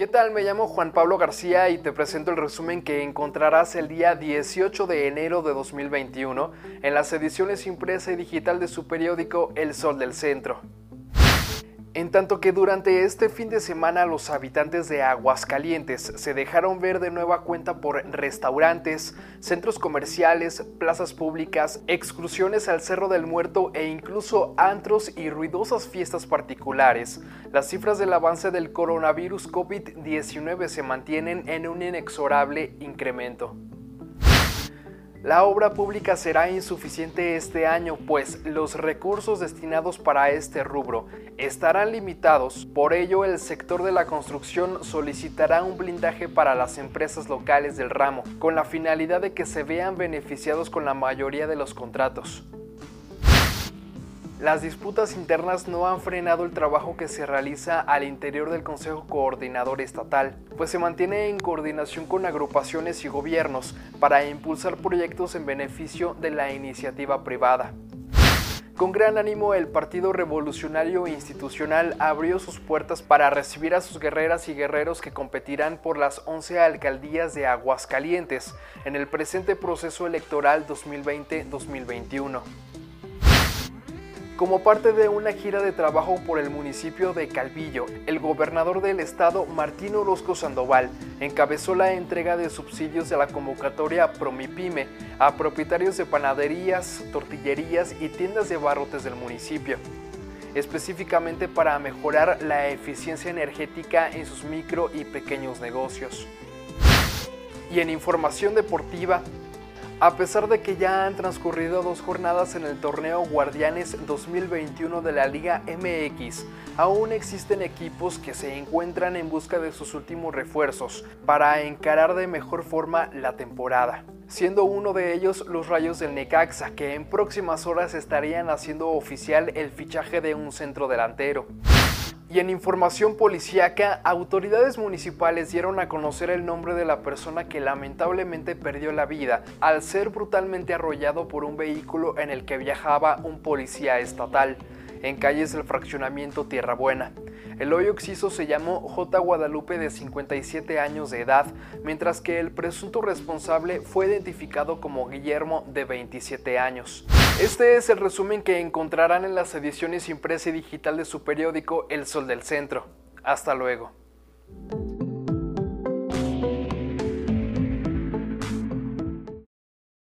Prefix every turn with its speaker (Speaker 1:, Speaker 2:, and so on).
Speaker 1: ¿Qué tal? Me llamo Juan Pablo García y te presento el resumen que encontrarás el día 18 de enero de 2021 en las ediciones impresa y digital de su periódico El Sol del Centro. En tanto que durante este fin de semana los habitantes de Aguascalientes se dejaron ver de nueva cuenta por restaurantes, centros comerciales, plazas públicas, excursiones al Cerro del Muerto e incluso antros y ruidosas fiestas particulares, las cifras del avance del coronavirus COVID-19 se mantienen en un inexorable incremento. La obra pública será insuficiente este año, pues los recursos destinados para este rubro estarán limitados. Por ello, el sector de la construcción solicitará un blindaje para las empresas locales del ramo, con la finalidad de que se vean beneficiados con la mayoría de los contratos. Las disputas internas no han frenado el trabajo que se realiza al interior del Consejo Coordinador Estatal, pues se mantiene en coordinación con agrupaciones y gobiernos para impulsar proyectos en beneficio de la iniciativa privada. Con gran ánimo, el Partido Revolucionario Institucional abrió sus puertas para recibir a sus guerreras y guerreros que competirán por las 11 alcaldías de Aguascalientes en el presente proceso electoral 2020-2021 como parte de una gira de trabajo por el municipio de Calvillo, el gobernador del estado, Martín Orozco Sandoval, encabezó la entrega de subsidios de la convocatoria Promipime a propietarios de panaderías, tortillerías y tiendas de barrotes del municipio específicamente para mejorar la eficiencia energética en sus micro y pequeños negocios. Y en información deportiva, a pesar de que ya han transcurrido dos jornadas en el torneo Guardianes 2021 de la Liga MX, aún existen equipos que se encuentran en busca de sus últimos refuerzos para encarar de mejor forma la temporada siendo uno de ellos los Rayos del Necaxa, que en próximas horas estarían haciendo oficial el fichaje de un centro delantero. Y en información policíaca, autoridades municipales dieron a conocer el nombre de la persona que lamentablemente perdió la vida al ser brutalmente arrollado por un vehículo en el que viajaba un policía estatal en calles del fraccionamiento Tierra Buena. El hoyo occiso se llamó J. Guadalupe de 57 años de edad, mientras que el presunto responsable fue identificado como Guillermo de 27 años. Este es el resumen que encontrarán en las ediciones impresa y digital de su periódico El Sol del Centro. Hasta luego.